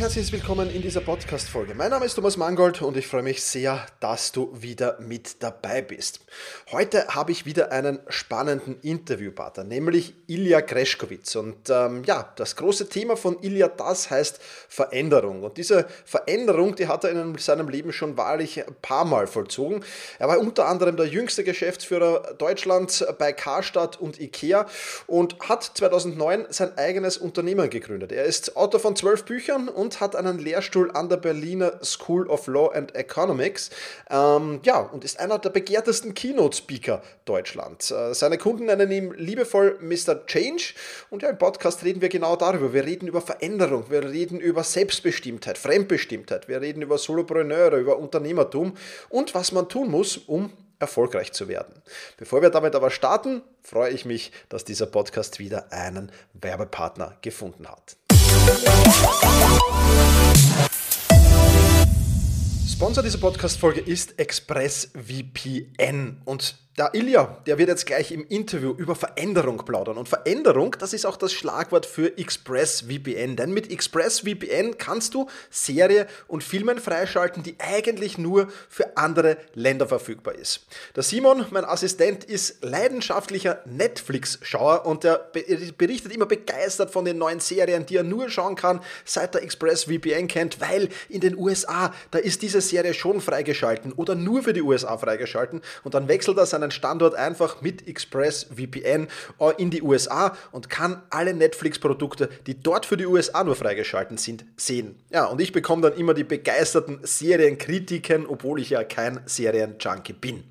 Herzliches Willkommen in dieser Podcast-Folge. Mein Name ist Thomas Mangold und ich freue mich sehr, dass du wieder mit dabei bist. Heute habe ich wieder einen spannenden Interviewpartner, nämlich Ilya Greschkowitz. Und ähm, ja, das große Thema von Ilya, das heißt Veränderung. Und diese Veränderung, die hat er in seinem Leben schon wahrlich ein paar Mal vollzogen. Er war unter anderem der jüngste Geschäftsführer Deutschlands bei Karstadt und Ikea und hat 2009 sein eigenes Unternehmen gegründet. Er ist Autor von zwölf Büchern und und hat einen Lehrstuhl an der Berliner School of Law and Economics. Ähm, ja, und ist einer der begehrtesten Keynote-Speaker Deutschlands. Äh, seine Kunden nennen ihn liebevoll Mr. Change. Und ja, im Podcast reden wir genau darüber. Wir reden über Veränderung, wir reden über Selbstbestimmtheit, Fremdbestimmtheit, wir reden über Solopreneure, über Unternehmertum und was man tun muss, um erfolgreich zu werden. Bevor wir damit aber starten, freue ich mich, dass dieser Podcast wieder einen Werbepartner gefunden hat. Sponsor dieser Podcast-Folge ist ExpressVPN und der Ilja, der wird jetzt gleich im Interview über Veränderung plaudern. Und Veränderung, das ist auch das Schlagwort für ExpressVPN. Denn mit ExpressVPN kannst du Serie und Filmen freischalten, die eigentlich nur für andere Länder verfügbar ist. Der Simon, mein Assistent, ist leidenschaftlicher Netflix-Schauer und er berichtet immer begeistert von den neuen Serien, die er nur schauen kann, seit er ExpressVPN kennt, weil in den USA, da ist diese Serie schon freigeschalten oder nur für die USA freigeschalten und dann wechselt er seinen Standort einfach mit ExpressVPN äh, in die USA und kann alle Netflix-Produkte, die dort für die USA nur freigeschalten sind, sehen. Ja, und ich bekomme dann immer die begeisterten Serienkritiken, obwohl ich ja kein Serienjunkie bin.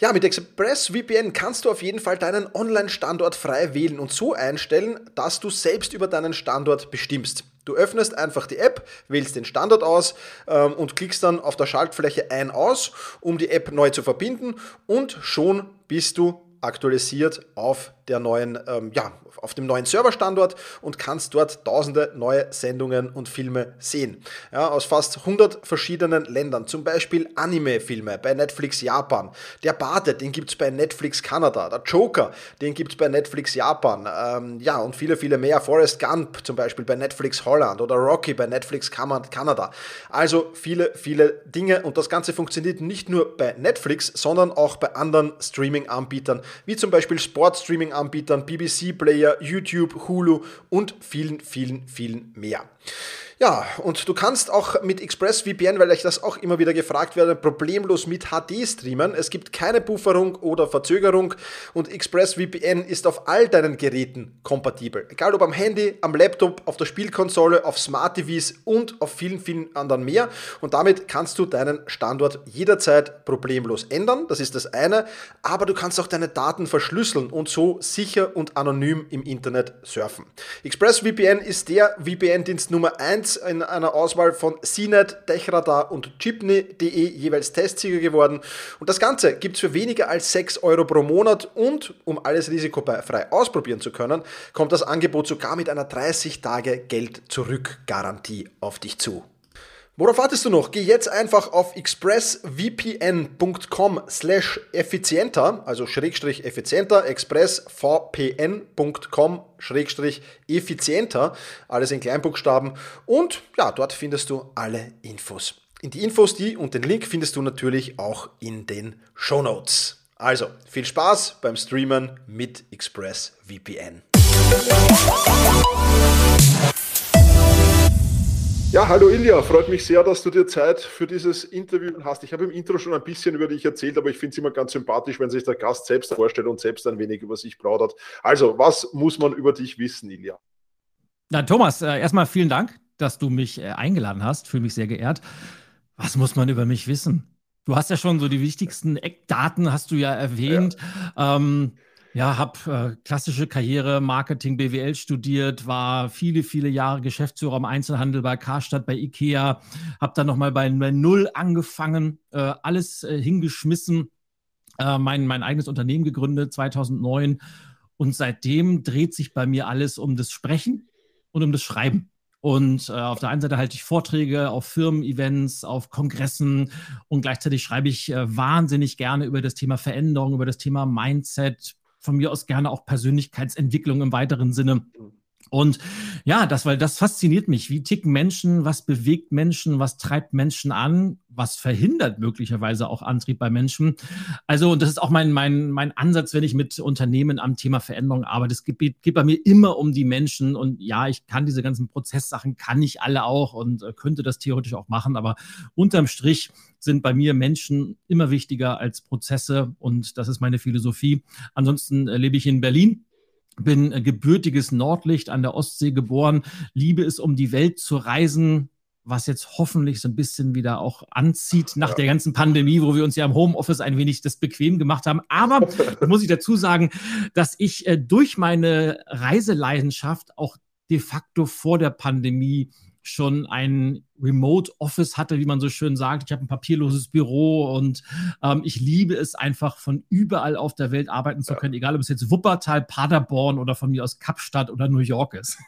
Ja, mit ExpressVPN kannst du auf jeden Fall deinen Online-Standort frei wählen und so einstellen, dass du selbst über deinen Standort bestimmst. Du öffnest einfach die App, wählst den Standort aus ähm, und klickst dann auf der Schaltfläche ein aus, um die App neu zu verbinden und schon bist du aktualisiert auf der neuen, ähm, ja, auf dem neuen Serverstandort und kannst dort tausende neue Sendungen und Filme sehen. Ja, aus fast 100 verschiedenen Ländern. Zum Beispiel Anime-Filme bei Netflix Japan. Der Bade, den gibt es bei Netflix Kanada. Der Joker, den gibt es bei Netflix Japan. Ähm, ja, und viele, viele mehr. Forrest Gump zum Beispiel bei Netflix Holland oder Rocky bei Netflix Kanada. Also viele, viele Dinge und das Ganze funktioniert nicht nur bei Netflix, sondern auch bei anderen Streaming-Anbietern, wie zum Beispiel Sport-Streaming-Anbietern, BBC-Player, YouTube, Hulu und vielen, vielen, vielen mehr. Ja, und du kannst auch mit ExpressVPN, weil ich das auch immer wieder gefragt werde, problemlos mit HD streamen. Es gibt keine Pufferung oder Verzögerung und ExpressVPN ist auf all deinen Geräten kompatibel. Egal ob am Handy, am Laptop, auf der Spielkonsole, auf Smart TVs und auf vielen, vielen anderen mehr. Und damit kannst du deinen Standort jederzeit problemlos ändern. Das ist das eine. Aber du kannst auch deine Daten verschlüsseln und so sicher und anonym im Internet surfen. ExpressVPN ist der VPN-Dienst Nummer 1 1 in einer Auswahl von CNET, Techradar und Chipney.de jeweils Testsieger geworden. Und das Ganze gibt es für weniger als 6 Euro pro Monat und um alles risikofrei ausprobieren zu können, kommt das Angebot sogar mit einer 30 Tage Geld zurück Garantie auf dich zu. Worauf wartest du noch? Geh jetzt einfach auf expressvpn.com slash effizienter, also Schrägstrich effizienter, expressvpn.com Schrägstrich effizienter, alles in Kleinbuchstaben und ja, dort findest du alle Infos. In die Infos, die und den Link findest du natürlich auch in den Show Notes. Also, viel Spaß beim Streamen mit ExpressVPN. Ja, hallo Ilja, freut mich sehr, dass du dir Zeit für dieses Interview hast. Ich habe im Intro schon ein bisschen über dich erzählt, aber ich finde es immer ganz sympathisch, wenn sich der Gast selbst vorstellt und selbst ein wenig über sich plaudert. Also, was muss man über dich wissen, Ilja? Na, Thomas, äh, erstmal vielen Dank, dass du mich äh, eingeladen hast. Fühle mich sehr geehrt. Was muss man über mich wissen? Du hast ja schon so die wichtigsten Eckdaten, hast du ja erwähnt. Ja. Ähm, ja, habe äh, klassische Karriere, Marketing, BWL studiert, war viele, viele Jahre Geschäftsführer im Einzelhandel bei Karstadt, bei Ikea, habe dann nochmal bei, bei Null angefangen, äh, alles äh, hingeschmissen, äh, mein, mein eigenes Unternehmen gegründet 2009 und seitdem dreht sich bei mir alles um das Sprechen und um das Schreiben. Und äh, auf der einen Seite halte ich Vorträge auf Firmen-Events, auf Kongressen und gleichzeitig schreibe ich äh, wahnsinnig gerne über das Thema Veränderung, über das Thema Mindset, von mir aus gerne auch Persönlichkeitsentwicklung im weiteren Sinne. Mhm. Und ja, das, weil das fasziniert mich. Wie ticken Menschen? Was bewegt Menschen? Was treibt Menschen an? Was verhindert möglicherweise auch Antrieb bei Menschen? Also, und das ist auch mein, mein, mein Ansatz, wenn ich mit Unternehmen am Thema Veränderung arbeite. Es geht, geht bei mir immer um die Menschen. Und ja, ich kann diese ganzen Prozesssachen, kann ich alle auch und äh, könnte das theoretisch auch machen. Aber unterm Strich sind bei mir Menschen immer wichtiger als Prozesse. Und das ist meine Philosophie. Ansonsten äh, lebe ich in Berlin bin gebürtiges Nordlicht an der Ostsee geboren, liebe es, um die Welt zu reisen, was jetzt hoffentlich so ein bisschen wieder auch anzieht nach ja. der ganzen Pandemie, wo wir uns ja im Homeoffice ein wenig das bequem gemacht haben. Aber muss ich dazu sagen, dass ich äh, durch meine Reiseleidenschaft auch de facto vor der Pandemie schon ein Remote Office hatte, wie man so schön sagt. Ich habe ein papierloses Büro und ähm, ich liebe es einfach von überall auf der Welt arbeiten zu können, ja. egal ob es jetzt Wuppertal, Paderborn oder von mir aus Kapstadt oder New York ist.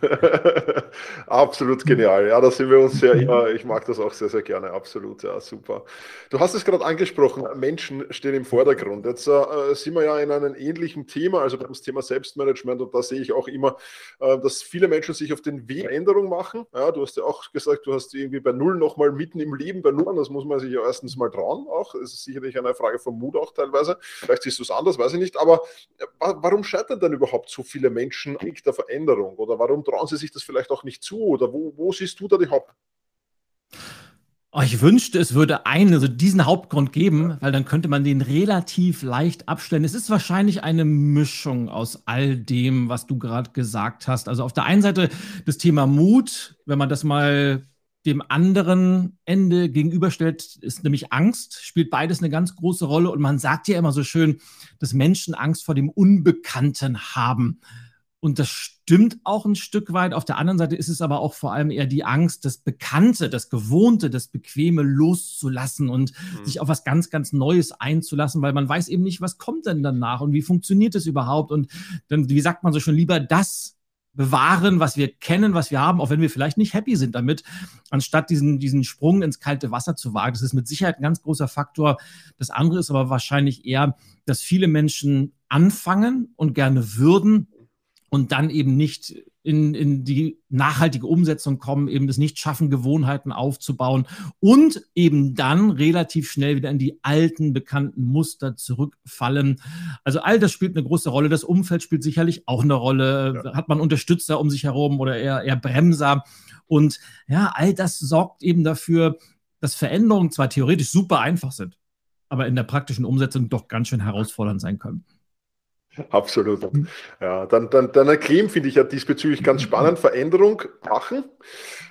absolut genial. Ja, da sind wir uns sehr immer, ich mag das auch sehr, sehr gerne. Absolut, ja, super. Du hast es gerade angesprochen, Menschen stehen im Vordergrund. Jetzt äh, sind wir ja in einem ähnlichen Thema, also beim Thema Selbstmanagement und da sehe ich auch immer, äh, dass viele Menschen sich auf den Weg Änderung machen. Ja, du hast ja auch gesagt, du hast irgendwie bei Null nochmal mitten im Leben bei Null, das muss man sich ja erstens mal trauen auch. Das ist sicherlich eine Frage von Mut auch teilweise. Vielleicht siehst du es anders, weiß ich nicht. Aber äh, warum scheitern denn überhaupt so viele Menschen an der Veränderung? Oder warum trauen sie sich das vielleicht auch nicht zu? Oder wo, wo siehst du da die Haupt? Oh, ich wünschte, es würde einen, also diesen Hauptgrund geben, weil dann könnte man den relativ leicht abstellen. Es ist wahrscheinlich eine Mischung aus all dem, was du gerade gesagt hast. Also auf der einen Seite das Thema Mut, wenn man das mal dem anderen Ende gegenüberstellt, ist nämlich Angst, spielt beides eine ganz große Rolle. Und man sagt ja immer so schön, dass Menschen Angst vor dem Unbekannten haben. Und das stimmt auch ein Stück weit. Auf der anderen Seite ist es aber auch vor allem eher die Angst, das Bekannte, das Gewohnte, das Bequeme loszulassen und mhm. sich auf was ganz, ganz Neues einzulassen, weil man weiß eben nicht, was kommt denn danach und wie funktioniert es überhaupt. Und dann, wie sagt man so schon, lieber das bewahren, was wir kennen, was wir haben, auch wenn wir vielleicht nicht happy sind damit, anstatt diesen, diesen Sprung ins kalte Wasser zu wagen. Das ist mit Sicherheit ein ganz großer Faktor. Das andere ist aber wahrscheinlich eher, dass viele Menschen anfangen und gerne würden, und dann eben nicht in, in die nachhaltige Umsetzung kommen, eben das nicht schaffen, Gewohnheiten aufzubauen und eben dann relativ schnell wieder in die alten, bekannten Muster zurückfallen. Also all das spielt eine große Rolle. Das Umfeld spielt sicherlich auch eine Rolle. Ja. Hat man Unterstützer um sich herum oder eher, eher Bremser? Und ja, all das sorgt eben dafür, dass Veränderungen zwar theoretisch super einfach sind, aber in der praktischen Umsetzung doch ganz schön herausfordernd sein können. Absolut. Ja, dann, dann, dann Claim finde ich ja diesbezüglich ganz spannend. Veränderung machen,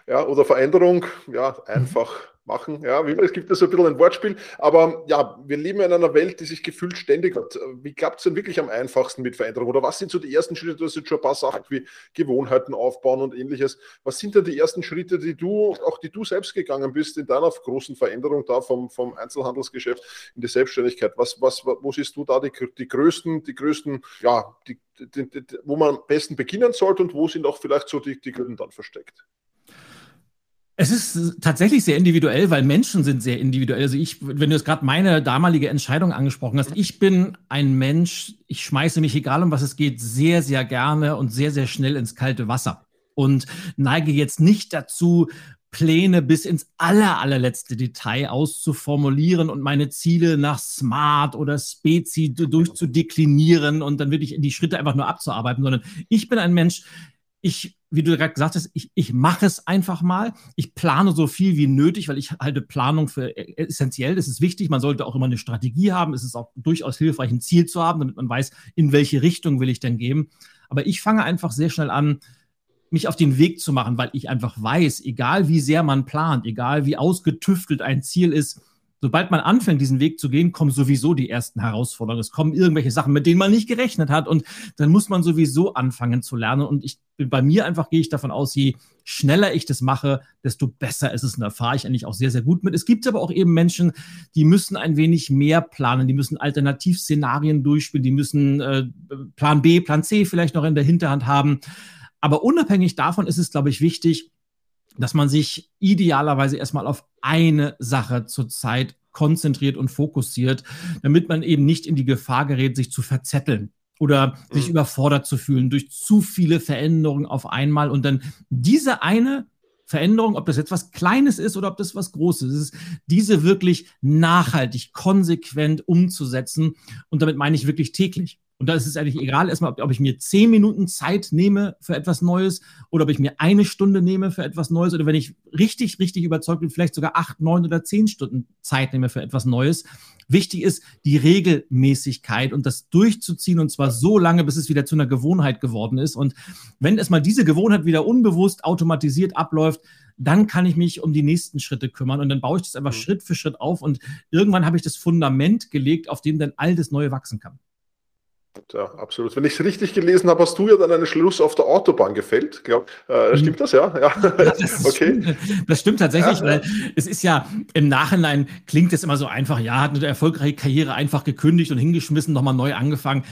ja, oder Veränderung, ja, einfach machen. Ja, es gibt da so ein bisschen ein Wortspiel, aber ja, wir leben in einer Welt, die sich gefühlt ständig hat. Wie klappt es denn wirklich am einfachsten mit Veränderung? Oder was sind so die ersten Schritte? Du hast jetzt schon ein paar Sachen wie Gewohnheiten aufbauen und ähnliches. Was sind denn die ersten Schritte, die du, auch die du selbst gegangen bist in deiner großen Veränderung da vom, vom Einzelhandelsgeschäft in die Selbstständigkeit? Was, was, wo siehst du da die, die größten, die größten, ja, die, die, die, wo man am besten beginnen sollte und wo sind auch vielleicht so die, die Gründe dann versteckt? Es ist tatsächlich sehr individuell, weil Menschen sind sehr individuell. Also ich, wenn du jetzt gerade meine damalige Entscheidung angesprochen hast, ich bin ein Mensch, ich schmeiße mich, egal um was es geht, sehr, sehr gerne und sehr, sehr schnell ins kalte Wasser und neige jetzt nicht dazu, Pläne bis ins aller, allerletzte Detail auszuformulieren und meine Ziele nach Smart oder Spezi durchzudeklinieren und dann wirklich die Schritte einfach nur abzuarbeiten, sondern ich bin ein Mensch, ich, wie du gerade gesagt hast, ich, ich mache es einfach mal. Ich plane so viel wie nötig, weil ich halte Planung für essentiell. Das ist wichtig. Man sollte auch immer eine Strategie haben. Es ist auch durchaus hilfreich, ein Ziel zu haben, damit man weiß, in welche Richtung will ich denn gehen. Aber ich fange einfach sehr schnell an, mich auf den Weg zu machen, weil ich einfach weiß, egal wie sehr man plant, egal wie ausgetüftelt ein Ziel ist, sobald man anfängt, diesen Weg zu gehen, kommen sowieso die ersten Herausforderungen. Es kommen irgendwelche Sachen, mit denen man nicht gerechnet hat. Und dann muss man sowieso anfangen zu lernen. Und ich bei mir einfach gehe ich davon aus, je schneller ich das mache, desto besser ist es. Und da fahre ich eigentlich auch sehr, sehr gut mit. Es gibt aber auch eben Menschen, die müssen ein wenig mehr planen, die müssen Alternativszenarien durchspielen, die müssen äh, Plan B, Plan C vielleicht noch in der Hinterhand haben. Aber unabhängig davon ist es, glaube ich, wichtig, dass man sich idealerweise erstmal auf eine Sache zur Zeit konzentriert und fokussiert, damit man eben nicht in die Gefahr gerät, sich zu verzetteln oder mhm. sich überfordert zu fühlen durch zu viele Veränderungen auf einmal und dann diese eine Veränderung, ob das jetzt was Kleines ist oder ob das was Großes ist, diese wirklich nachhaltig, konsequent umzusetzen. Und damit meine ich wirklich täglich. Und da ist es eigentlich egal, erstmal, ob, ob, ich mir zehn Minuten Zeit nehme für etwas Neues oder ob ich mir eine Stunde nehme für etwas Neues oder wenn ich richtig, richtig überzeugt bin, vielleicht sogar acht, neun oder zehn Stunden Zeit nehme für etwas Neues. Wichtig ist die Regelmäßigkeit und das durchzuziehen und zwar so lange, bis es wieder zu einer Gewohnheit geworden ist. Und wenn erstmal diese Gewohnheit wieder unbewusst automatisiert abläuft, dann kann ich mich um die nächsten Schritte kümmern und dann baue ich das einfach mhm. Schritt für Schritt auf und irgendwann habe ich das Fundament gelegt, auf dem dann all das Neue wachsen kann. Ja, absolut. Wenn ich es richtig gelesen habe, hast du ja dann einen Schluss auf der Autobahn gefällt. Glaub, äh, stimmt das, ja? Ja, das okay. Stimmt, das stimmt tatsächlich, ja, weil es ist ja im Nachhinein klingt es immer so einfach, ja, hat eine erfolgreiche Karriere einfach gekündigt und hingeschmissen, nochmal neu angefangen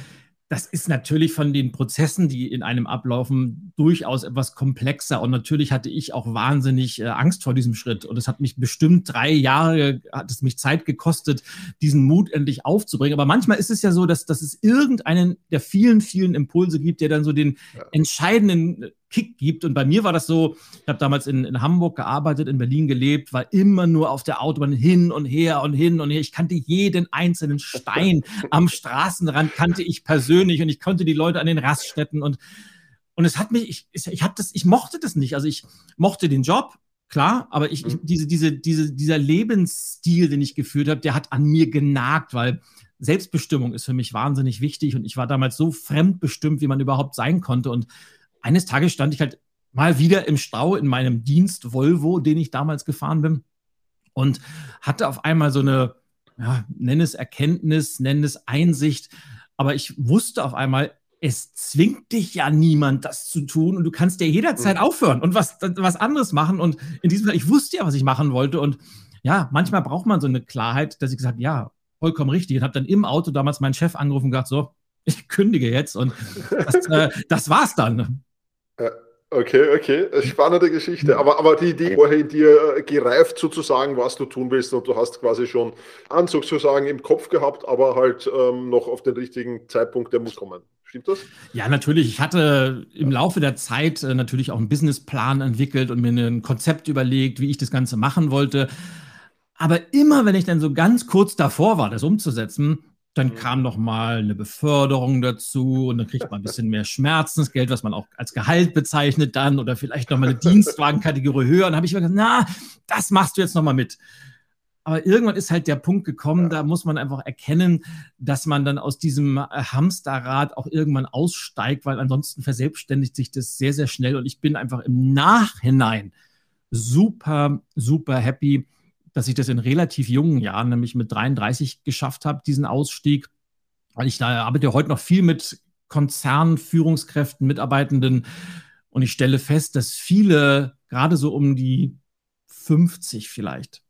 das ist natürlich von den Prozessen, die in einem ablaufen, durchaus etwas komplexer. Und natürlich hatte ich auch wahnsinnig äh, Angst vor diesem Schritt. Und es hat mich bestimmt drei Jahre, hat es mich Zeit gekostet, diesen Mut endlich aufzubringen. Aber manchmal ist es ja so, dass, dass es irgendeinen der vielen, vielen Impulse gibt, der dann so den entscheidenden Kick gibt. Und bei mir war das so, ich habe damals in, in Hamburg gearbeitet, in Berlin gelebt, war immer nur auf der Autobahn hin und her und hin und her. Ich kannte jeden einzelnen Stein am Straßenrand, kannte ich persönlich und ich konnte die Leute an den Raststätten und und es hat mich, ich, ich habe das, ich mochte das nicht. Also ich mochte den Job, klar, aber ich, ich mhm. diese, diese, diese, dieser Lebensstil, den ich geführt habe, der hat an mir genagt, weil Selbstbestimmung ist für mich wahnsinnig wichtig und ich war damals so fremdbestimmt, wie man überhaupt sein konnte und eines Tages stand ich halt mal wieder im Stau in meinem Dienst Volvo, den ich damals gefahren bin und hatte auf einmal so eine, ja, nenn es Erkenntnis, nenn es Einsicht, aber ich wusste auf einmal, es zwingt dich ja niemand, das zu tun und du kannst ja jederzeit mhm. aufhören und was, was anderes machen. Und in diesem Fall, ich wusste ja, was ich machen wollte. Und ja, manchmal braucht man so eine Klarheit, dass ich gesagt habe, ja, vollkommen richtig. Und habe dann im Auto damals meinen Chef angerufen und gesagt, so, ich kündige jetzt. Und das, äh, das war's dann. Ja. Okay, okay, spannende Geschichte. Aber, aber die Idee vorher in dir äh, gereift sozusagen, was du tun willst und du hast quasi schon Anzug sozusagen im Kopf gehabt, aber halt ähm, noch auf den richtigen Zeitpunkt, der muss kommen. Stimmt das? Ja, natürlich. Ich hatte im Laufe der Zeit äh, natürlich auch einen Businessplan entwickelt und mir ein Konzept überlegt, wie ich das Ganze machen wollte. Aber immer, wenn ich dann so ganz kurz davor war, das umzusetzen, dann mhm. kam noch mal eine Beförderung dazu und dann kriegt man ein bisschen mehr Schmerzensgeld, was man auch als Gehalt bezeichnet dann oder vielleicht noch mal eine Dienstwagenkategorie höher. Und habe ich mir gesagt, na, das machst du jetzt noch mal mit. Aber irgendwann ist halt der Punkt gekommen, ja. da muss man einfach erkennen, dass man dann aus diesem äh, Hamsterrad auch irgendwann aussteigt, weil ansonsten verselbstständigt sich das sehr, sehr schnell. Und ich bin einfach im Nachhinein super, super happy, dass ich das in relativ jungen Jahren, nämlich mit 33 geschafft habe, diesen Ausstieg. Weil ich da arbeite heute noch viel mit Konzernen, Führungskräften, Mitarbeitenden und ich stelle fest, dass viele gerade so um die 50 vielleicht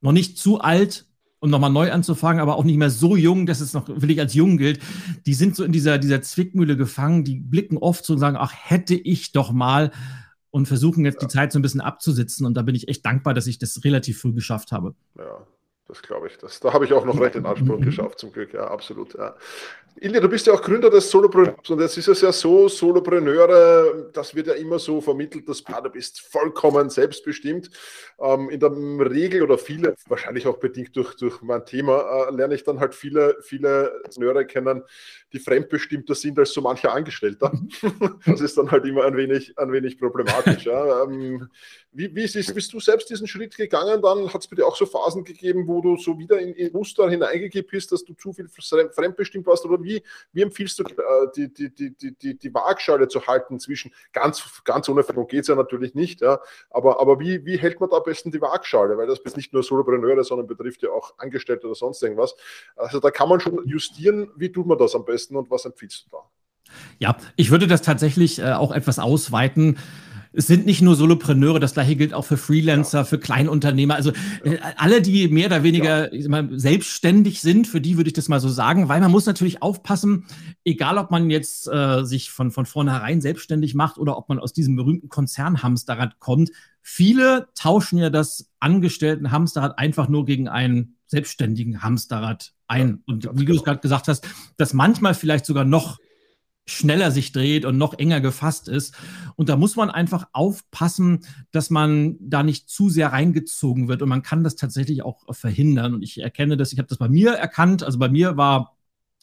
noch nicht zu alt, um nochmal neu anzufangen, aber auch nicht mehr so jung, dass es noch wirklich als jung gilt. Die sind so in dieser, dieser Zwickmühle gefangen, die blicken oft so und sagen, ach, hätte ich doch mal und versuchen jetzt ja. die Zeit so ein bisschen abzusitzen. Und da bin ich echt dankbar, dass ich das relativ früh geschafft habe. Ja, das glaube ich. Das, da habe ich auch noch recht den Anspruch geschafft, zum Glück. Ja, absolut. Ja. Ilja, du bist ja auch Gründer des Solopreneurs und jetzt ist es ja so, Solopreneure, das wird ja immer so vermittelt, dass du bist vollkommen selbstbestimmt. Ähm, in der Regel oder viele, wahrscheinlich auch bedingt durch, durch mein Thema, äh, lerne ich dann halt viele, viele Entrepreneure kennen, die fremdbestimmter sind als so mancher Angestellter. das ist dann halt immer ein wenig, ein wenig problematisch. Ja. Ähm, wie, wie ist, bist du selbst diesen Schritt gegangen? Dann hat es bei dir auch so Phasen gegeben, wo du so wieder in, in Muster hineingegeben bist, dass du zu viel fremdbestimmt warst oder wie, wie empfiehlst du, äh, die, die, die, die, die Waagschale zu halten zwischen, ganz, ganz ohne Veränderung geht es ja natürlich nicht, ja, aber, aber wie, wie hält man da am besten die Waagschale? Weil das ist nicht nur Solopreneure, sondern betrifft ja auch Angestellte oder sonst irgendwas. Also da kann man schon justieren, wie tut man das am besten und was empfiehlst du da? Ja, ich würde das tatsächlich äh, auch etwas ausweiten es sind nicht nur Solopreneure, das gleiche gilt auch für Freelancer, ja. für Kleinunternehmer. Also äh, alle, die mehr oder weniger ja. mal, selbstständig sind, für die würde ich das mal so sagen, weil man muss natürlich aufpassen, egal ob man jetzt äh, sich von, von vornherein selbstständig macht oder ob man aus diesem berühmten Konzernhamsterrad kommt. Viele tauschen ja das Angestellten-Hamsterrad einfach nur gegen einen selbstständigen Hamsterrad ein. Ja, und wie du es genau. gerade gesagt hast, das manchmal vielleicht sogar noch schneller sich dreht und noch enger gefasst ist. Und da muss man einfach aufpassen, dass man da nicht zu sehr reingezogen wird. Und man kann das tatsächlich auch verhindern. Und ich erkenne das, ich habe das bei mir erkannt. Also bei mir war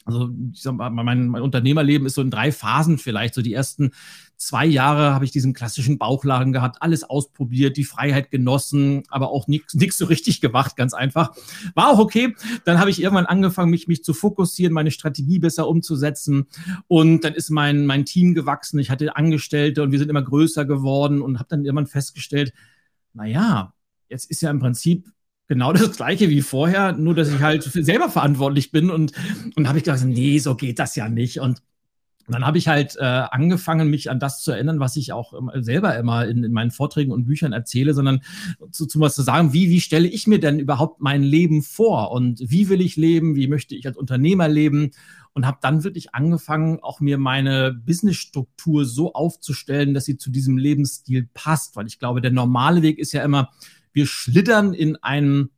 also mal, mein, mein Unternehmerleben ist so in drei Phasen vielleicht. So die ersten zwei Jahre habe ich diesen klassischen Bauchladen gehabt, alles ausprobiert, die Freiheit genossen, aber auch nichts so richtig gemacht, ganz einfach. War auch okay. Dann habe ich irgendwann angefangen, mich, mich zu fokussieren, meine Strategie besser umzusetzen. Und dann ist mein, mein Team gewachsen. Ich hatte Angestellte und wir sind immer größer geworden und habe dann irgendwann festgestellt, na ja, jetzt ist ja im Prinzip genau das gleiche wie vorher, nur dass ich halt selber verantwortlich bin und, und habe ich gedacht, nee, so geht das ja nicht. Und dann habe ich halt äh, angefangen, mich an das zu erinnern, was ich auch selber immer in, in, meinen Vorträgen und Büchern erzähle, sondern zu, zu was zu sagen, wie, wie stelle ich mir denn überhaupt mein Leben vor? Und wie will ich leben, wie möchte ich als Unternehmer leben? Und habe dann wirklich angefangen, auch mir meine Businessstruktur so aufzustellen, dass sie zu diesem Lebensstil passt, weil ich glaube, der normale Weg ist ja immer, wir schlittern in einen,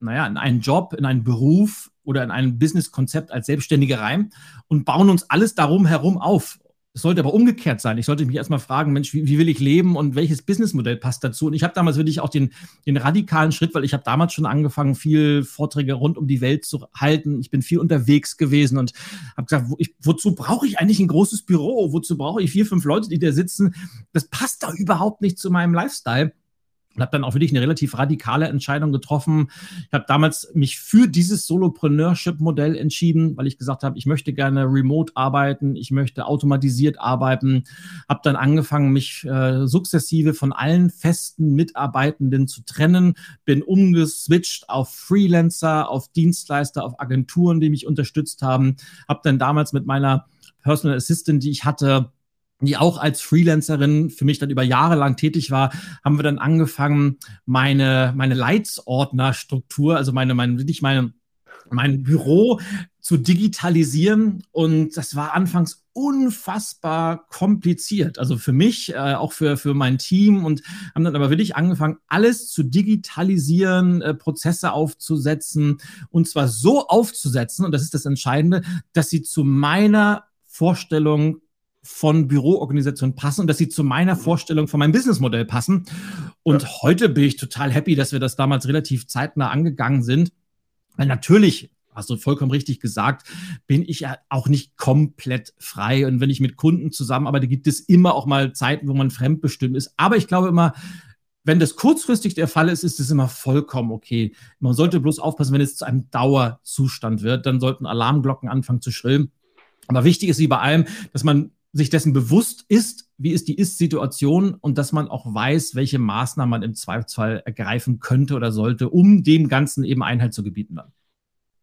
naja, in einen Job, in einen Beruf oder in ein Businesskonzept als Selbstständige rein und bauen uns alles darum herum auf. Es sollte aber umgekehrt sein. Ich sollte mich erstmal fragen, Mensch, wie, wie will ich leben und welches Businessmodell passt dazu? Und ich habe damals wirklich auch den, den radikalen Schritt, weil ich habe damals schon angefangen, viel Vorträge rund um die Welt zu halten. Ich bin viel unterwegs gewesen und habe gesagt, wo ich, wozu brauche ich eigentlich ein großes Büro? Wozu brauche ich vier, fünf Leute, die da sitzen? Das passt doch überhaupt nicht zu meinem Lifestyle. Und habe dann auch wirklich eine relativ radikale Entscheidung getroffen. Ich habe damals mich für dieses Solopreneurship-Modell entschieden, weil ich gesagt habe, ich möchte gerne remote arbeiten, ich möchte automatisiert arbeiten. Habe dann angefangen, mich äh, sukzessive von allen festen Mitarbeitenden zu trennen, bin umgeswitcht auf Freelancer, auf Dienstleister, auf Agenturen, die mich unterstützt haben. Habe dann damals mit meiner Personal Assistant, die ich hatte, die auch als Freelancerin für mich dann über Jahre lang tätig war, haben wir dann angefangen, meine, meine Leitsordnerstruktur, also meine, meine, wirklich meine, mein Büro zu digitalisieren. Und das war anfangs unfassbar kompliziert. Also für mich, äh, auch für, für mein Team und haben dann aber wirklich angefangen, alles zu digitalisieren, äh, Prozesse aufzusetzen und zwar so aufzusetzen, und das ist das Entscheidende, dass sie zu meiner Vorstellung von Büroorganisationen passen und dass sie zu meiner Vorstellung von meinem Businessmodell passen. Und ja. heute bin ich total happy, dass wir das damals relativ zeitnah angegangen sind. Weil natürlich, hast du vollkommen richtig gesagt, bin ich ja auch nicht komplett frei. Und wenn ich mit Kunden zusammenarbeite, gibt es immer auch mal Zeiten, wo man fremdbestimmt ist. Aber ich glaube immer, wenn das kurzfristig der Fall ist, ist es immer vollkommen okay. Man sollte bloß aufpassen, wenn es zu einem Dauerzustand wird, dann sollten Alarmglocken anfangen zu schrillen. Aber wichtig ist wie bei allem, dass man sich dessen bewusst ist, wie ist die Ist-Situation und dass man auch weiß, welche Maßnahmen man im Zweifelsfall ergreifen könnte oder sollte, um dem Ganzen eben Einhalt zu gebieten dann.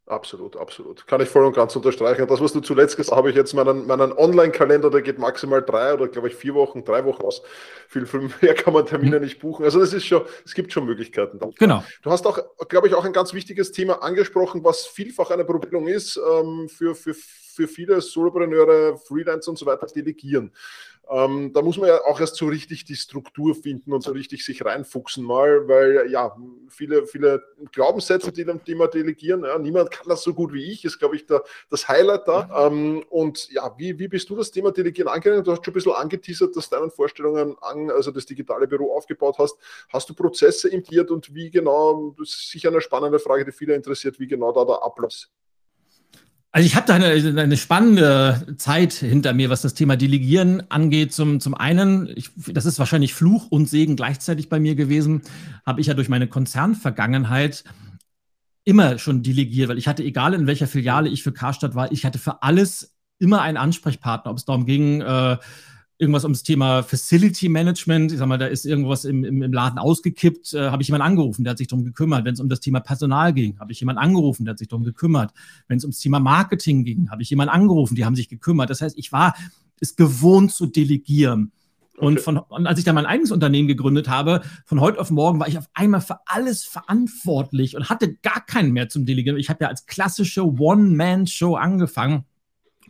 Absolut, absolut. Kann ich voll und ganz unterstreichen. Das, was du zuletzt gesagt hast, habe ich jetzt meinen, meinen Online-Kalender, der geht maximal drei oder glaube ich vier Wochen, drei Wochen aus. Viel, viel mehr kann man Termine mhm. nicht buchen. Also das ist schon, es gibt schon Möglichkeiten. Genau. Du hast auch, glaube ich, auch ein ganz wichtiges Thema angesprochen, was vielfach eine Problem ist ähm, für, für, für viele Solopreneure, Freelancer und so weiter, delegieren. Ähm, da muss man ja auch erst so richtig die Struktur finden und so richtig sich reinfuchsen mal, weil ja, viele, viele Glaubenssätze, die dem Thema delegieren, ja, niemand kann das so gut wie ich, ist, glaube ich, der, das Highlight da. Mhm. Ähm, und ja, wie, wie bist du das Thema Delegieren angegangen? Du hast schon ein bisschen angeteasert, dass deinen Vorstellungen an, also das digitale Büro aufgebaut hast. Hast du Prozesse imptiert und wie genau, das ist sicher eine spannende Frage, die viele interessiert, wie genau da der Ablauf ist. Also ich habe da eine, eine, spannende Zeit hinter mir, was das Thema Delegieren angeht. Zum, zum einen, ich, das ist wahrscheinlich Fluch und Segen gleichzeitig bei mir gewesen, habe ich ja durch meine Konzernvergangenheit immer schon delegiert, weil ich hatte, egal in welcher Filiale ich für Karstadt war, ich hatte für alles immer einen Ansprechpartner, ob es darum ging, äh, irgendwas ums Thema Facility Management. Ich sag mal, da ist irgendwas im, im, im Laden ausgekippt, äh, habe ich jemanden angerufen, der hat sich darum gekümmert. Wenn es um das Thema Personal ging, habe ich jemanden angerufen, der hat sich darum gekümmert. Wenn es ums Thema Marketing ging, habe ich jemanden angerufen, die haben sich gekümmert. Das heißt, ich war es gewohnt zu delegieren. Und, von, und als ich dann mein eigenes Unternehmen gegründet habe, von heute auf morgen war ich auf einmal für alles verantwortlich und hatte gar keinen mehr zum Delegieren. Ich habe ja als klassische One-Man-Show angefangen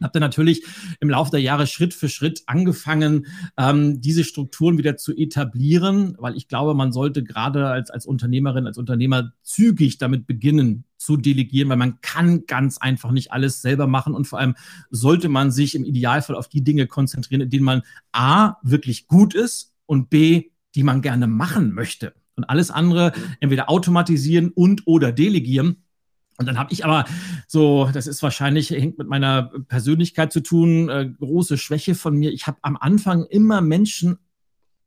habe dann natürlich im Laufe der Jahre Schritt für Schritt angefangen, ähm, diese Strukturen wieder zu etablieren, weil ich glaube, man sollte gerade als, als Unternehmerin, als Unternehmer zügig damit beginnen zu delegieren, weil man kann ganz einfach nicht alles selber machen und vor allem sollte man sich im Idealfall auf die Dinge konzentrieren, in denen man A, wirklich gut ist und B, die man gerne machen möchte. Und alles andere entweder automatisieren und oder delegieren und dann habe ich aber so, das ist wahrscheinlich, hängt mit meiner Persönlichkeit zu tun, äh, große Schwäche von mir. Ich habe am Anfang immer Menschen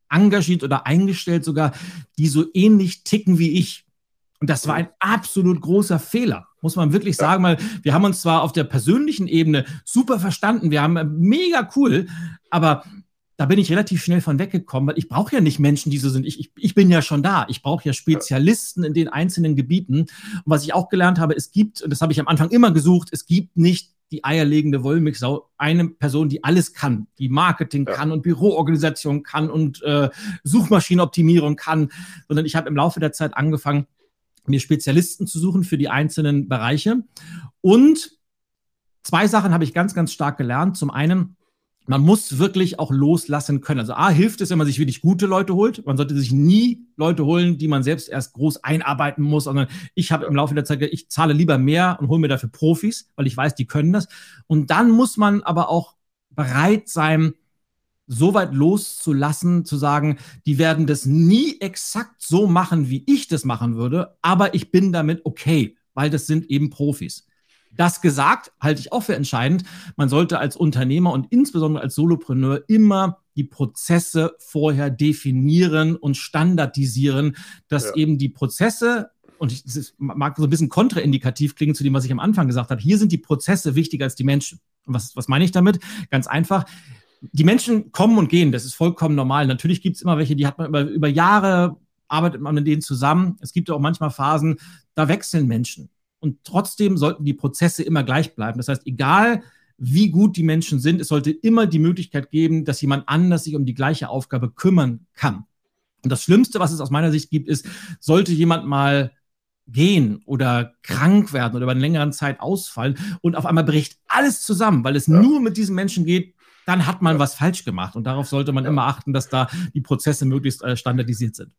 engagiert oder eingestellt sogar, die so ähnlich ticken wie ich. Und das war ein absolut großer Fehler, muss man wirklich sagen, weil wir haben uns zwar auf der persönlichen Ebene super verstanden, wir haben äh, mega cool, aber da bin ich relativ schnell von weggekommen, weil ich brauche ja nicht Menschen, die so sind. Ich, ich, ich bin ja schon da. Ich brauche ja Spezialisten in den einzelnen Gebieten. Und was ich auch gelernt habe, es gibt, und das habe ich am Anfang immer gesucht, es gibt nicht die eierlegende Wollmilchsau, eine Person, die alles kann, die Marketing ja. kann und Büroorganisation kann und äh, Suchmaschinenoptimierung kann, sondern ich habe im Laufe der Zeit angefangen, mir Spezialisten zu suchen für die einzelnen Bereiche. Und zwei Sachen habe ich ganz, ganz stark gelernt. Zum einen, man muss wirklich auch loslassen können. Also A, hilft es, wenn man sich wirklich gute Leute holt. Man sollte sich nie Leute holen, die man selbst erst groß einarbeiten muss, sondern ich habe im Laufe der Zeit, ich zahle lieber mehr und hole mir dafür Profis, weil ich weiß, die können das. Und dann muss man aber auch bereit sein, so weit loszulassen, zu sagen, die werden das nie exakt so machen, wie ich das machen würde, aber ich bin damit okay, weil das sind eben Profis. Das gesagt, halte ich auch für entscheidend. Man sollte als Unternehmer und insbesondere als Solopreneur immer die Prozesse vorher definieren und standardisieren, dass ja. eben die Prozesse und ich, das mag so ein bisschen kontraindikativ klingen zu dem, was ich am Anfang gesagt habe. Hier sind die Prozesse wichtiger als die Menschen. Und was, was meine ich damit? Ganz einfach. Die Menschen kommen und gehen, das ist vollkommen normal. Natürlich gibt es immer welche, die hat man über, über Jahre, arbeitet man mit denen zusammen. Es gibt auch manchmal Phasen, da wechseln Menschen. Und trotzdem sollten die Prozesse immer gleich bleiben. Das heißt, egal wie gut die Menschen sind, es sollte immer die Möglichkeit geben, dass jemand anders sich um die gleiche Aufgabe kümmern kann. Und das Schlimmste, was es aus meiner Sicht gibt, ist, sollte jemand mal gehen oder krank werden oder über eine längere Zeit ausfallen und auf einmal bricht alles zusammen, weil es ja. nur mit diesen Menschen geht, dann hat man ja. was falsch gemacht. Und darauf sollte man ja. immer achten, dass da die Prozesse möglichst äh, standardisiert sind.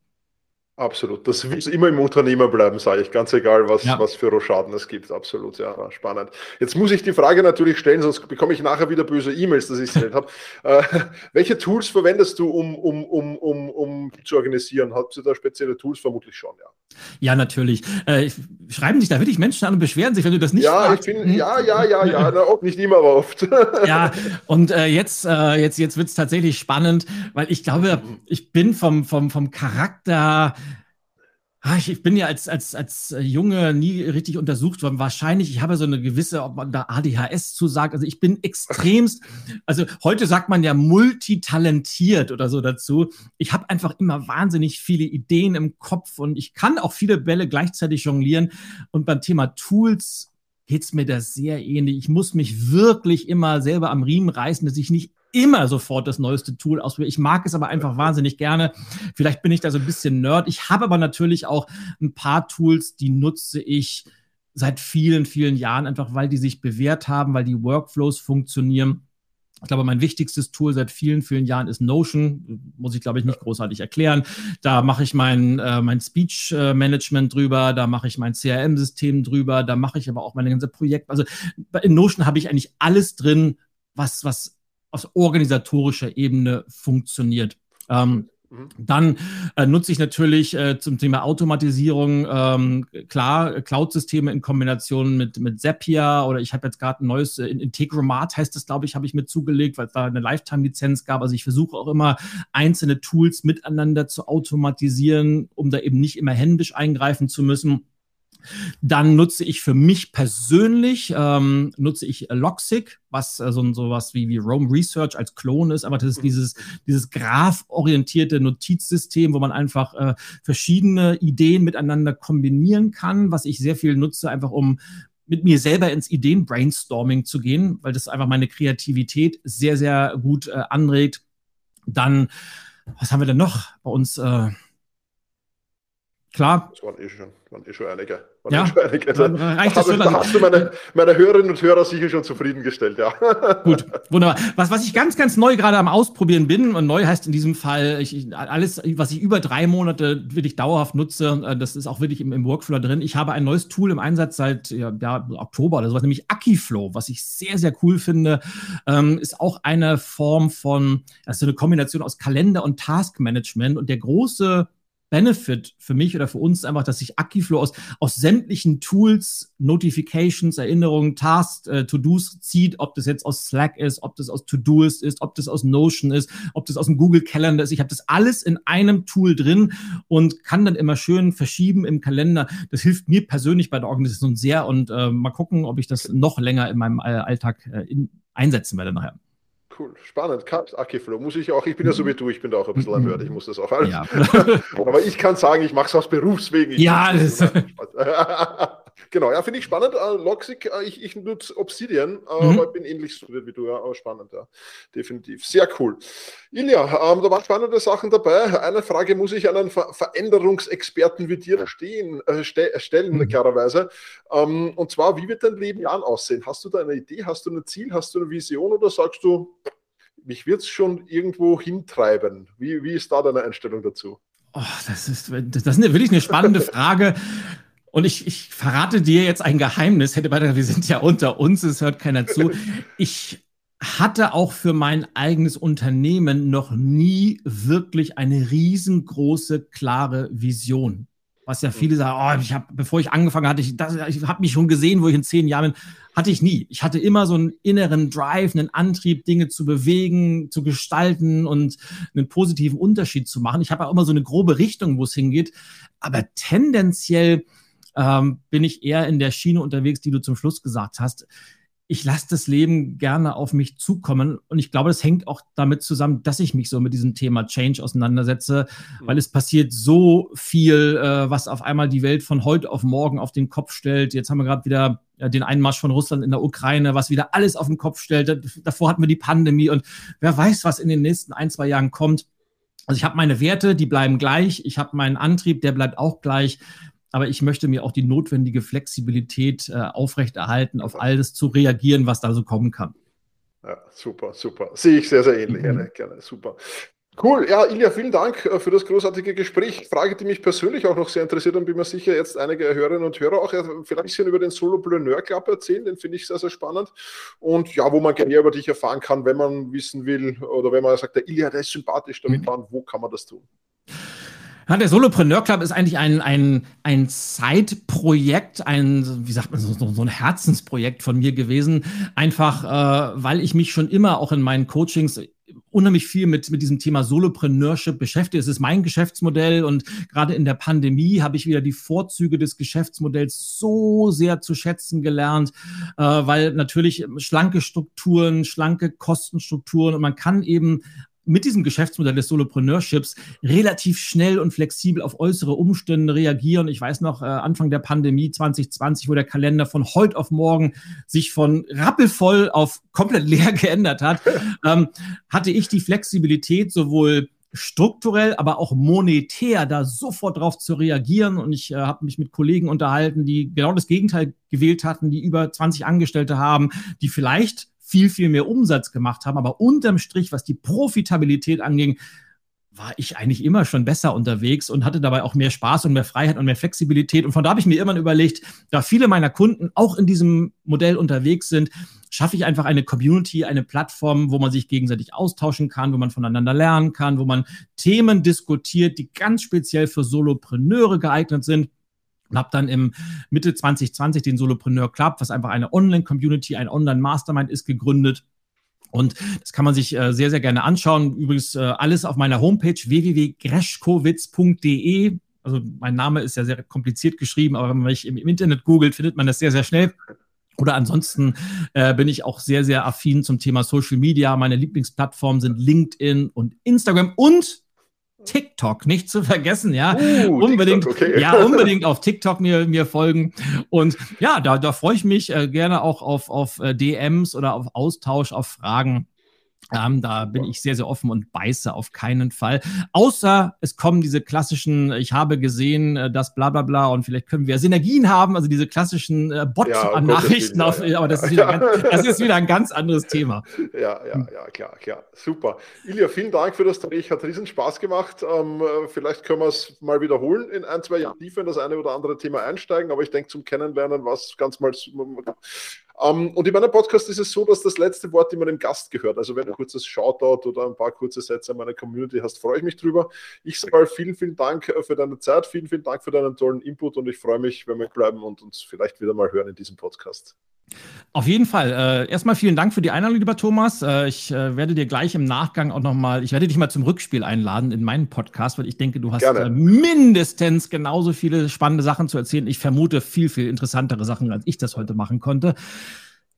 Absolut. Das muss immer im Unternehmer bleiben, sage ich, ganz egal, was, ja. was für Rochaden es gibt. Absolut, ja, spannend. Jetzt muss ich die Frage natürlich stellen, sonst bekomme ich nachher wieder böse E-Mails, dass ich es nicht habe. Äh, welche Tools verwendest du, um, um, um, um, um zu organisieren? Habt ihr da spezielle Tools? Vermutlich schon, ja. Ja, natürlich. Äh, schreiben sich da wirklich Menschen an und beschweren sich, wenn du das nicht Ja, fragst. ich bin, hm? ja, ja, ja, ja, na, auch nicht immer, aber oft. ja, und äh, jetzt, äh, jetzt, jetzt wird es tatsächlich spannend, weil ich glaube, ich bin vom, vom, vom Charakter ich bin ja als, als, als Junge nie richtig untersucht worden. Wahrscheinlich, ich habe so eine gewisse, ob man da ADHS zu sagt. Also ich bin extremst, also heute sagt man ja multitalentiert oder so dazu. Ich habe einfach immer wahnsinnig viele Ideen im Kopf und ich kann auch viele Bälle gleichzeitig jonglieren. Und beim Thema Tools geht's mir da sehr ähnlich. Ich muss mich wirklich immer selber am Riemen reißen, dass ich nicht immer sofort das neueste Tool ausprobieren. Ich mag es aber einfach wahnsinnig gerne. Vielleicht bin ich da so ein bisschen Nerd. Ich habe aber natürlich auch ein paar Tools, die nutze ich seit vielen, vielen Jahren, einfach weil die sich bewährt haben, weil die Workflows funktionieren. Ich glaube, mein wichtigstes Tool seit vielen, vielen Jahren ist Notion. Muss ich, glaube ich, nicht großartig erklären. Da mache ich mein, äh, mein Speech-Management drüber, da mache ich mein CRM-System drüber, da mache ich aber auch meine ganze Projekt. Also in Notion habe ich eigentlich alles drin, was, was aus organisatorischer Ebene funktioniert. Ähm, mhm. Dann äh, nutze ich natürlich äh, zum Thema Automatisierung ähm, klar Cloud-Systeme in Kombination mit, mit Zapier oder ich habe jetzt gerade ein neues äh, Integromat heißt das, glaube ich, habe ich mit zugelegt, weil es da eine Lifetime-Lizenz gab. Also ich versuche auch immer einzelne Tools miteinander zu automatisieren, um da eben nicht immer händisch eingreifen zu müssen. Dann nutze ich für mich persönlich, ähm, nutze ich Logsic, was äh, so sowas wie, wie Rome Research als Klon ist, aber das ist mhm. dieses, dieses graph-orientierte Notizsystem, wo man einfach äh, verschiedene Ideen miteinander kombinieren kann, was ich sehr viel nutze, einfach um mit mir selber ins Ideen-Brainstorming zu gehen, weil das einfach meine Kreativität sehr, sehr gut äh, anregt. Dann, was haben wir denn noch bei uns? Äh, klar. Das waren eh schon, waren eh schon einige. Waren ja, eh schon einige. Dann reicht da, das schon da hast du meine, meine Hörerinnen und Hörer sicher schon zufriedengestellt, ja. Gut, wunderbar. Was, was ich ganz, ganz neu gerade am Ausprobieren bin, und neu heißt in diesem Fall, ich, alles, was ich über drei Monate wirklich dauerhaft nutze, äh, das ist auch wirklich im, im Workflow drin. Ich habe ein neues Tool im Einsatz seit ja, ja, Oktober oder sowas, nämlich Akiflow, was ich sehr, sehr cool finde. Ähm, ist auch eine Form von, also eine Kombination aus Kalender und Taskmanagement. Und der große Benefit für mich oder für uns einfach, dass sich Akiflow aus, aus sämtlichen Tools, Notifications, Erinnerungen, Tasks, äh, To-Dos zieht, ob das jetzt aus Slack ist, ob das aus To-Doist ist, ob das aus Notion ist, ob das aus dem Google Calendar ist. Ich habe das alles in einem Tool drin und kann dann immer schön verschieben im Kalender. Das hilft mir persönlich bei der Organisation sehr und äh, mal gucken, ob ich das noch länger in meinem äh, Alltag äh, in, einsetzen werde nachher cool. Spannend. Akiflow muss ich auch. Ich bin ja so wie du, ich bin da auch ein bisschen ein Nerd. Ich muss das auch alles. Ja. Aber ich kann sagen, ich mache es aus Berufswegen. Ich ja, das Genau, ja, finde ich spannend. Uh, Logic, uh, ich, ich nutze Obsidian, uh, mhm. aber ich bin ähnlich so wie du, ja, aber spannend, ja, definitiv. Sehr cool. Ilja, ähm, da waren spannende Sachen dabei. Eine Frage muss ich an einen Ver Veränderungsexperten wie dir stehen, äh, ste stellen, mhm. klarerweise. Ähm, und zwar, wie wird dein Leben Jahren aussehen? Hast du da eine Idee, hast du ein Ziel, hast du eine Vision oder sagst du, mich wird es schon irgendwo hintreiben? Wie, wie ist da deine Einstellung dazu? Oh, das ist, das ist wirklich eine spannende Frage. Und ich, ich verrate dir jetzt ein Geheimnis. Hätte bei wir sind ja unter uns, es hört keiner zu. Ich hatte auch für mein eigenes Unternehmen noch nie wirklich eine riesengroße, klare Vision. was ja viele sagen, oh, ich habe, bevor ich angefangen hatte, ich, ich habe mich schon gesehen, wo ich in zehn Jahren bin. Hatte ich nie. Ich hatte immer so einen inneren Drive, einen Antrieb, Dinge zu bewegen, zu gestalten und einen positiven Unterschied zu machen. Ich habe auch immer so eine grobe Richtung, wo es hingeht. Aber tendenziell ähm, bin ich eher in der Schiene unterwegs, die du zum Schluss gesagt hast ich lasse das Leben gerne auf mich zukommen. Und ich glaube, das hängt auch damit zusammen, dass ich mich so mit diesem Thema Change auseinandersetze, mhm. weil es passiert so viel, äh, was auf einmal die Welt von heute auf morgen auf den Kopf stellt. Jetzt haben wir gerade wieder den Einmarsch von Russland in der Ukraine, was wieder alles auf den Kopf stellt. Davor hatten wir die Pandemie und wer weiß, was in den nächsten ein, zwei Jahren kommt. Also ich habe meine Werte, die bleiben gleich. Ich habe meinen Antrieb, der bleibt auch gleich aber ich möchte mir auch die notwendige Flexibilität äh, aufrechterhalten, auf alles zu reagieren, was da so kommen kann. Ja, super, super. Sehe ich sehr, sehr ähnlich. Mhm. Gerne, super. Cool, ja, Ilja, vielen Dank äh, für das großartige Gespräch. Frage, die mich persönlich auch noch sehr interessiert und bin mir sicher, jetzt einige Hörerinnen und Hörer auch vielleicht ein bisschen über den Solopreneur Club erzählen, den finde ich sehr, sehr spannend. Und ja, wo man mehr über dich erfahren kann, wenn man wissen will oder wenn man sagt, der Ilja, der ist sympathisch damit mhm. wo kann man das tun? Ja, der Solopreneur Club ist eigentlich ein, ein, ein Zeitprojekt, ein, wie sagt man, so, so ein Herzensprojekt von mir gewesen. Einfach, äh, weil ich mich schon immer auch in meinen Coachings unheimlich viel mit, mit diesem Thema Solopreneurship beschäftigt. Es ist mein Geschäftsmodell und gerade in der Pandemie habe ich wieder die Vorzüge des Geschäftsmodells so sehr zu schätzen gelernt, äh, weil natürlich schlanke Strukturen, schlanke Kostenstrukturen und man kann eben mit diesem Geschäftsmodell des Solopreneurships relativ schnell und flexibel auf äußere Umstände reagieren. Ich weiß noch, äh, Anfang der Pandemie 2020, wo der Kalender von heute auf morgen sich von rappelvoll auf komplett leer geändert hat, ähm, hatte ich die Flexibilität, sowohl strukturell, aber auch monetär da sofort drauf zu reagieren. Und ich äh, habe mich mit Kollegen unterhalten, die genau das Gegenteil gewählt hatten, die über 20 Angestellte haben, die vielleicht viel, viel mehr Umsatz gemacht haben. Aber unterm Strich, was die Profitabilität anging, war ich eigentlich immer schon besser unterwegs und hatte dabei auch mehr Spaß und mehr Freiheit und mehr Flexibilität. Und von da habe ich mir immer überlegt, da viele meiner Kunden auch in diesem Modell unterwegs sind, schaffe ich einfach eine Community, eine Plattform, wo man sich gegenseitig austauschen kann, wo man voneinander lernen kann, wo man Themen diskutiert, die ganz speziell für Solopreneure geeignet sind und habe dann im Mitte 2020 den Solopreneur Club, was einfach eine Online-Community, ein Online-Mastermind ist, gegründet. Und das kann man sich äh, sehr, sehr gerne anschauen. Übrigens äh, alles auf meiner Homepage www.greschkowitz.de. Also mein Name ist ja sehr kompliziert geschrieben, aber wenn man mich im, Internet googelt, findet man das sehr, sehr schnell. Oder ansonsten äh, bin ich auch sehr, sehr affin zum Thema Social Media. Meine Lieblingsplattformen sind LinkedIn und Instagram und TikTok nicht zu vergessen, ja. Uh, unbedingt, okay. ja, unbedingt auf TikTok mir, mir folgen. Und ja, da, da freue ich mich äh, gerne auch auf, auf äh, DMs oder auf Austausch, auf Fragen. Ähm, da bin ich sehr, sehr offen und beiße auf keinen Fall. Außer es kommen diese klassischen, ich habe gesehen, äh, das bla bla bla und vielleicht können wir Synergien haben, also diese klassischen äh, Bot-Nachrichten. Ja, ja, aber das ist, wieder ganz, das ist wieder ein ganz anderes Thema. Ja, ja, ja, klar, klar. Super. Ilja, vielen Dank für das Dreh. Hat riesen Spaß gemacht. Ähm, äh, vielleicht können wir es mal wiederholen in ein, zwei Jahren tiefer in das eine oder andere Thema einsteigen, aber ich denke, zum Kennenlernen war es ganz mal um, ähm, und in meinem Podcast ist es so, dass das letzte Wort immer dem Gast gehört. Also wenn du ein kurzes Shoutout oder ein paar kurze Sätze an meine Community hast, freue ich mich drüber. Ich sage mal vielen, vielen Dank äh, für deine Zeit, vielen, vielen Dank für deinen tollen Input und ich freue mich, wenn wir bleiben und uns vielleicht wieder mal hören in diesem Podcast. Auf jeden Fall. Äh, erstmal vielen Dank für die Einladung, lieber Thomas. Äh, ich äh, werde dir gleich im Nachgang auch nochmal, ich werde dich mal zum Rückspiel einladen in meinen Podcast, weil ich denke, du hast äh, mindestens genauso viele spannende Sachen zu erzählen. Ich vermute viel, viel interessantere Sachen, als ich das heute machen konnte.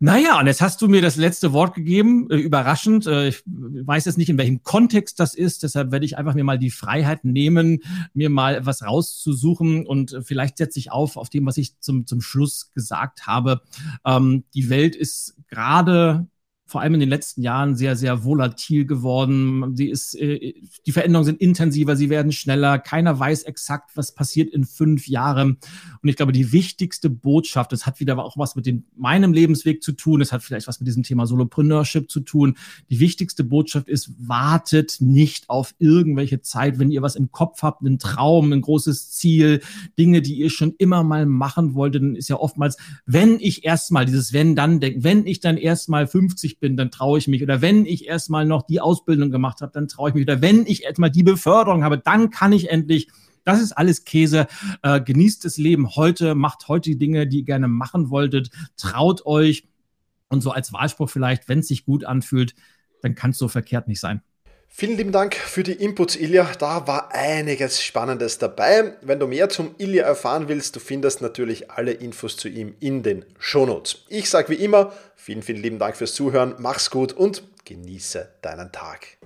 Naja, und jetzt hast du mir das letzte Wort gegeben, äh, überraschend. Äh, ich weiß jetzt nicht, in welchem Kontext das ist, deshalb werde ich einfach mir mal die Freiheit nehmen, mir mal was rauszusuchen und äh, vielleicht setze ich auf auf dem, was ich zum, zum Schluss gesagt habe. Ähm, die Welt ist gerade vor allem in den letzten Jahren sehr, sehr volatil geworden. Sie ist, äh, die Veränderungen sind intensiver, sie werden schneller. Keiner weiß exakt, was passiert in fünf Jahren. Und ich glaube, die wichtigste Botschaft, das hat wieder auch was mit dem, meinem Lebensweg zu tun, es hat vielleicht was mit diesem Thema Solopreneurship zu tun. Die wichtigste Botschaft ist, wartet nicht auf irgendwelche Zeit, wenn ihr was im Kopf habt, einen Traum, ein großes Ziel, Dinge, die ihr schon immer mal machen wolltet, dann ist ja oftmals, wenn ich erstmal dieses wenn dann denken, wenn ich dann erstmal 50 bin, dann traue ich mich. Oder wenn ich erstmal noch die Ausbildung gemacht habe, dann traue ich mich. Oder wenn ich erstmal die Beförderung habe, dann kann ich endlich. Das ist alles Käse. Äh, genießt das Leben heute, macht heute die Dinge, die ihr gerne machen wolltet, traut euch. Und so als Wahlspruch vielleicht, wenn es sich gut anfühlt, dann kann es so verkehrt nicht sein. Vielen lieben Dank für die Inputs, Ilja. Da war einiges Spannendes dabei. Wenn du mehr zum Ilja erfahren willst, du findest natürlich alle Infos zu ihm in den Shownotes. Ich sage wie immer, vielen, vielen lieben Dank fürs Zuhören, mach's gut und genieße deinen Tag.